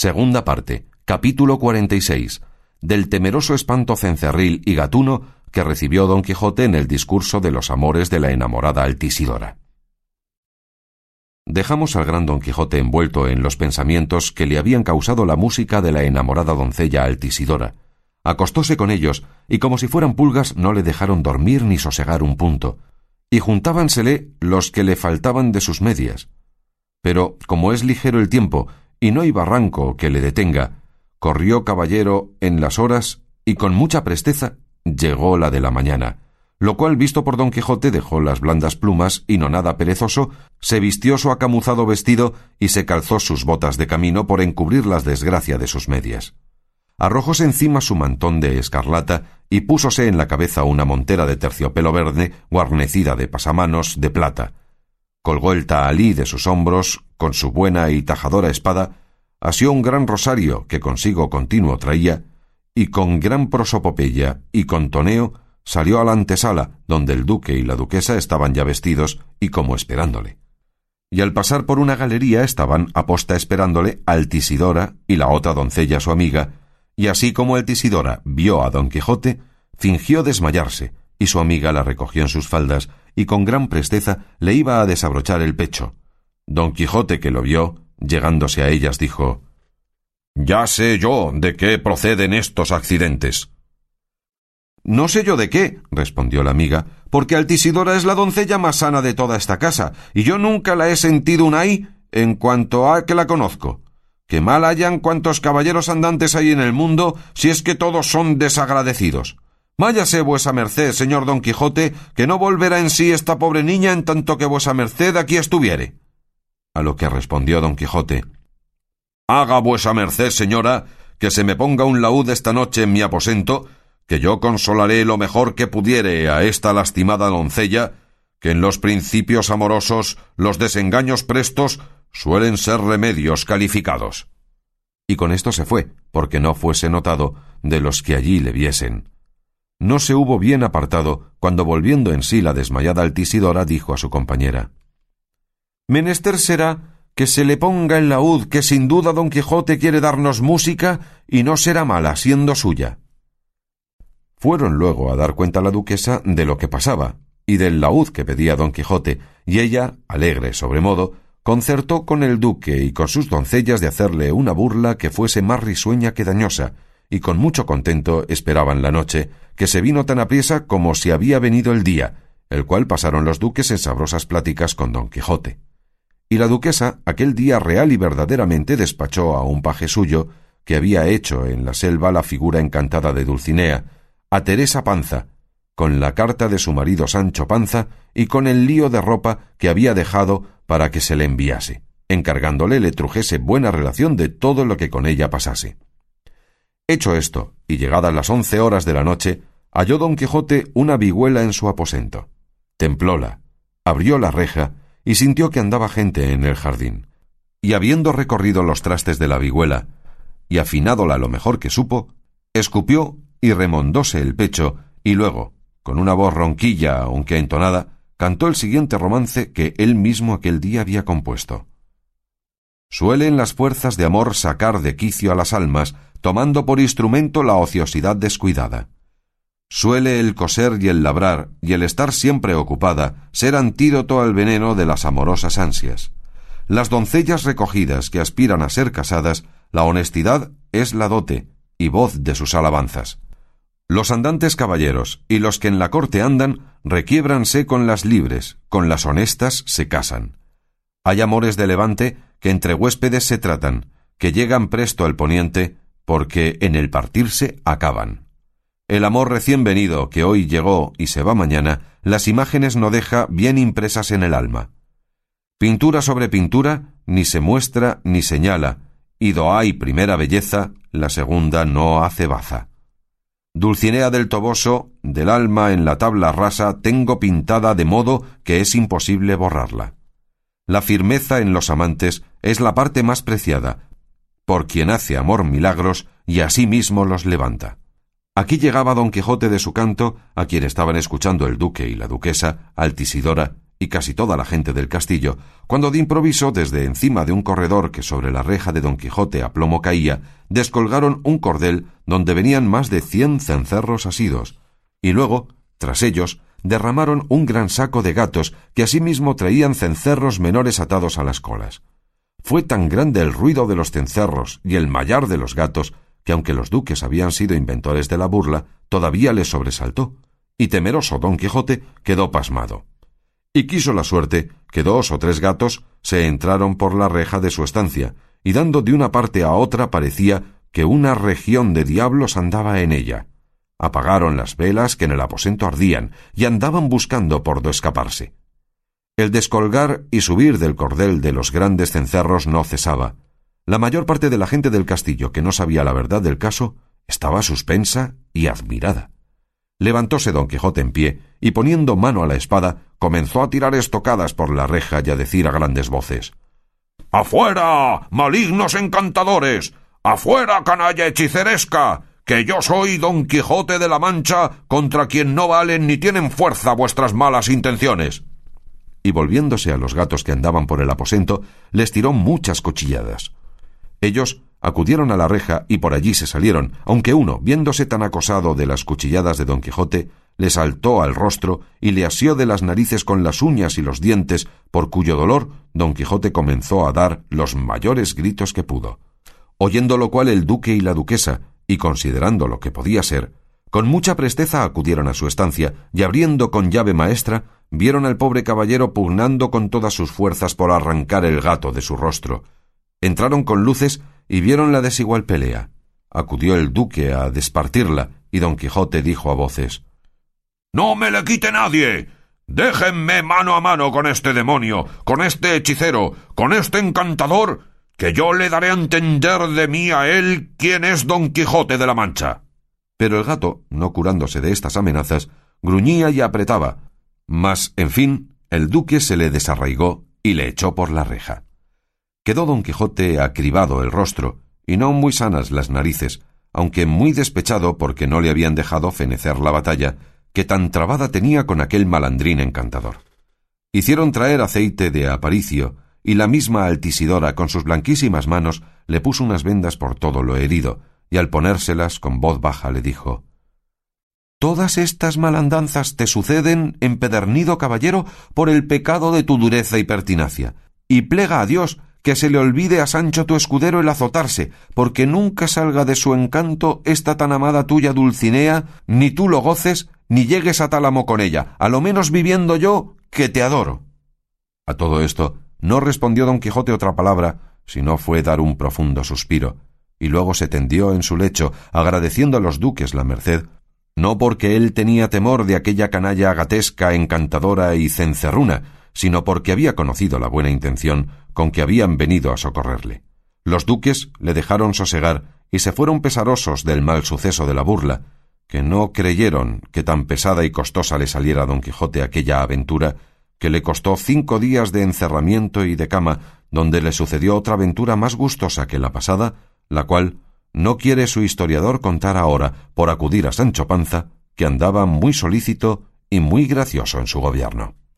Segunda parte, capítulo 46, del temeroso espanto cencerril y gatuno que recibió don Quijote en el discurso de los amores de la enamorada Altisidora. Dejamos al gran don Quijote envuelto en los pensamientos que le habían causado la música de la enamorada doncella Altisidora. Acostóse con ellos, y como si fueran pulgas no le dejaron dormir ni sosegar un punto, y juntábansele los que le faltaban de sus medias. Pero, como es ligero el tiempo y no hay barranco que le detenga, corrió caballero en las horas y con mucha presteza llegó la de la mañana, lo cual visto por don Quijote dejó las blandas plumas y no nada perezoso, se vistió su acamuzado vestido y se calzó sus botas de camino por encubrir las desgracia de sus medias. Arrojóse encima su mantón de escarlata y púsose en la cabeza una montera de terciopelo verde guarnecida de pasamanos de plata, colgó el tahalí de sus hombros con su buena y tajadora espada, asió un gran rosario que consigo continuo traía, y con gran prosopopeya y con toneo salió a la antesala, donde el duque y la duquesa estaban ya vestidos y como esperándole. Y al pasar por una galería estaban aposta esperándole Altisidora y la otra doncella su amiga, y así como Altisidora vio a don Quijote, fingió desmayarse, y su amiga la recogió en sus faldas y con gran presteza le iba a desabrochar el pecho. Don Quijote, que lo vio, llegándose a ellas, dijo Ya sé yo de qué proceden estos accidentes. No sé yo de qué, respondió la amiga, porque Altisidora es la doncella más sana de toda esta casa, y yo nunca la he sentido un ahí en cuanto a que la conozco. Que mal hayan cuantos caballeros andantes hay en el mundo, si es que todos son desagradecidos. Váyase vuesa merced, señor don Quijote, que no volverá en sí esta pobre niña en tanto que vuesa merced aquí estuviere. A lo que respondió don Quijote Haga vuesa merced, señora, que se me ponga un laúd esta noche en mi aposento, que yo consolaré lo mejor que pudiere a esta lastimada doncella, que en los principios amorosos los desengaños prestos suelen ser remedios calificados. Y con esto se fue, porque no fuese notado de los que allí le viesen no se hubo bien apartado cuando volviendo en sí la desmayada Altisidora dijo a su compañera Menester será que se le ponga en laúd que sin duda don Quijote quiere darnos música y no será mala siendo suya. Fueron luego a dar cuenta a la duquesa de lo que pasaba y del laúd que pedía don Quijote, y ella, alegre sobremodo, concertó con el duque y con sus doncellas de hacerle una burla que fuese más risueña que dañosa, y con mucho contento esperaban la noche, que se vino tan apriesa como si había venido el día, el cual pasaron los duques en sabrosas pláticas con don Quijote. Y la duquesa aquel día real y verdaderamente despachó a un paje suyo, que había hecho en la selva la figura encantada de Dulcinea, a Teresa Panza, con la carta de su marido Sancho Panza y con el lío de ropa que había dejado para que se le enviase, encargándole le trujese buena relación de todo lo que con ella pasase. Hecho esto, y llegadas las once horas de la noche, halló don Quijote una vihuela en su aposento. Templóla, abrió la reja y sintió que andaba gente en el jardín. Y habiendo recorrido los trastes de la vihuela y afinádóla lo mejor que supo, escupió y remondóse el pecho y luego, con una voz ronquilla aunque entonada, cantó el siguiente romance que él mismo aquel día había compuesto. Suelen las fuerzas de amor sacar de quicio a las almas tomando por instrumento la ociosidad descuidada. Suele el coser y el labrar y el estar siempre ocupada ser antídoto al veneno de las amorosas ansias. Las doncellas recogidas que aspiran a ser casadas, la honestidad es la dote y voz de sus alabanzas. Los andantes caballeros y los que en la corte andan requiébranse con las libres, con las honestas se casan. Hay amores de levante que entre huéspedes se tratan, que llegan presto al poniente, porque en el partirse acaban. El amor recién venido, que hoy llegó y se va mañana, las imágenes no deja bien impresas en el alma. Pintura sobre pintura, ni se muestra ni señala, y do hay primera belleza, la segunda no hace baza. Dulcinea del Toboso, del alma en la tabla rasa, tengo pintada de modo que es imposible borrarla. La firmeza en los amantes es la parte más preciada, por quien hace amor milagros y mismo los levanta. Aquí llegaba don Quijote de su canto, a quien estaban escuchando el duque y la duquesa, Altisidora y casi toda la gente del castillo, cuando de improviso, desde encima de un corredor que sobre la reja de don Quijote a plomo caía, descolgaron un cordel donde venían más de cien cencerros asidos, y luego, tras ellos, derramaron un gran saco de gatos que asimismo traían cencerros menores atados a las colas. Fue tan grande el ruido de los cencerros y el mallar de los gatos que aunque los duques habían sido inventores de la burla, todavía les sobresaltó, y temeroso don Quijote quedó pasmado. Y quiso la suerte que dos o tres gatos se entraron por la reja de su estancia, y dando de una parte a otra parecía que una región de diablos andaba en ella. Apagaron las velas que en el aposento ardían y andaban buscando por do escaparse. El descolgar y subir del cordel de los grandes cencerros no cesaba. La mayor parte de la gente del castillo que no sabía la verdad del caso estaba suspensa y admirada. Levantóse don Quijote en pie y poniendo mano a la espada comenzó a tirar estocadas por la reja y a decir a grandes voces Afuera, malignos encantadores. Afuera, canalla hechiceresca que yo soy don Quijote de la Mancha, contra quien no valen ni tienen fuerza vuestras malas intenciones. Y volviéndose a los gatos que andaban por el aposento, les tiró muchas cuchilladas. Ellos acudieron a la reja y por allí se salieron, aunque uno, viéndose tan acosado de las cuchilladas de don Quijote, le saltó al rostro y le asió de las narices con las uñas y los dientes, por cuyo dolor don Quijote comenzó a dar los mayores gritos que pudo. Oyendo lo cual el duque y la duquesa, y considerando lo que podía ser, con mucha presteza acudieron a su estancia y abriendo con llave maestra, vieron al pobre caballero pugnando con todas sus fuerzas por arrancar el gato de su rostro. Entraron con luces y vieron la desigual pelea. Acudió el duque a despartirla, y don Quijote dijo a voces No me le quite nadie. Déjenme mano a mano con este demonio, con este hechicero, con este encantador, que yo le daré a entender de mí a él quién es don Quijote de la Mancha. Pero el gato, no curándose de estas amenazas, gruñía y apretaba. Mas, en fin, el duque se le desarraigó y le echó por la reja. Quedó don Quijote acribado el rostro, y no muy sanas las narices, aunque muy despechado porque no le habían dejado fenecer la batalla, que tan trabada tenía con aquel malandrín encantador. Hicieron traer aceite de aparicio, y la misma Altisidora con sus blanquísimas manos le puso unas vendas por todo lo herido, y al ponérselas con voz baja le dijo Todas estas malandanzas te suceden, empedernido caballero, por el pecado de tu dureza y pertinacia, y plega a Dios que se le olvide a Sancho tu escudero el azotarse, porque nunca salga de su encanto esta tan amada tuya Dulcinea, ni tú lo goces, ni llegues a tálamo con ella, a lo menos viviendo yo, que te adoro. A todo esto, no respondió don Quijote otra palabra, sino fue dar un profundo suspiro, y luego se tendió en su lecho, agradeciendo a los duques la merced, no porque él tenía temor de aquella canalla agatesca, encantadora y cencerruna, sino porque había conocido la buena intención con que habían venido a socorrerle. Los duques le dejaron sosegar y se fueron pesarosos del mal suceso de la burla, que no creyeron que tan pesada y costosa le saliera a don Quijote aquella aventura, que le costó cinco días de encerramiento y de cama, donde le sucedió otra aventura más gustosa que la pasada, la cual no quiere su historiador contar ahora por acudir a Sancho Panza, que andaba muy solícito y muy gracioso en su gobierno.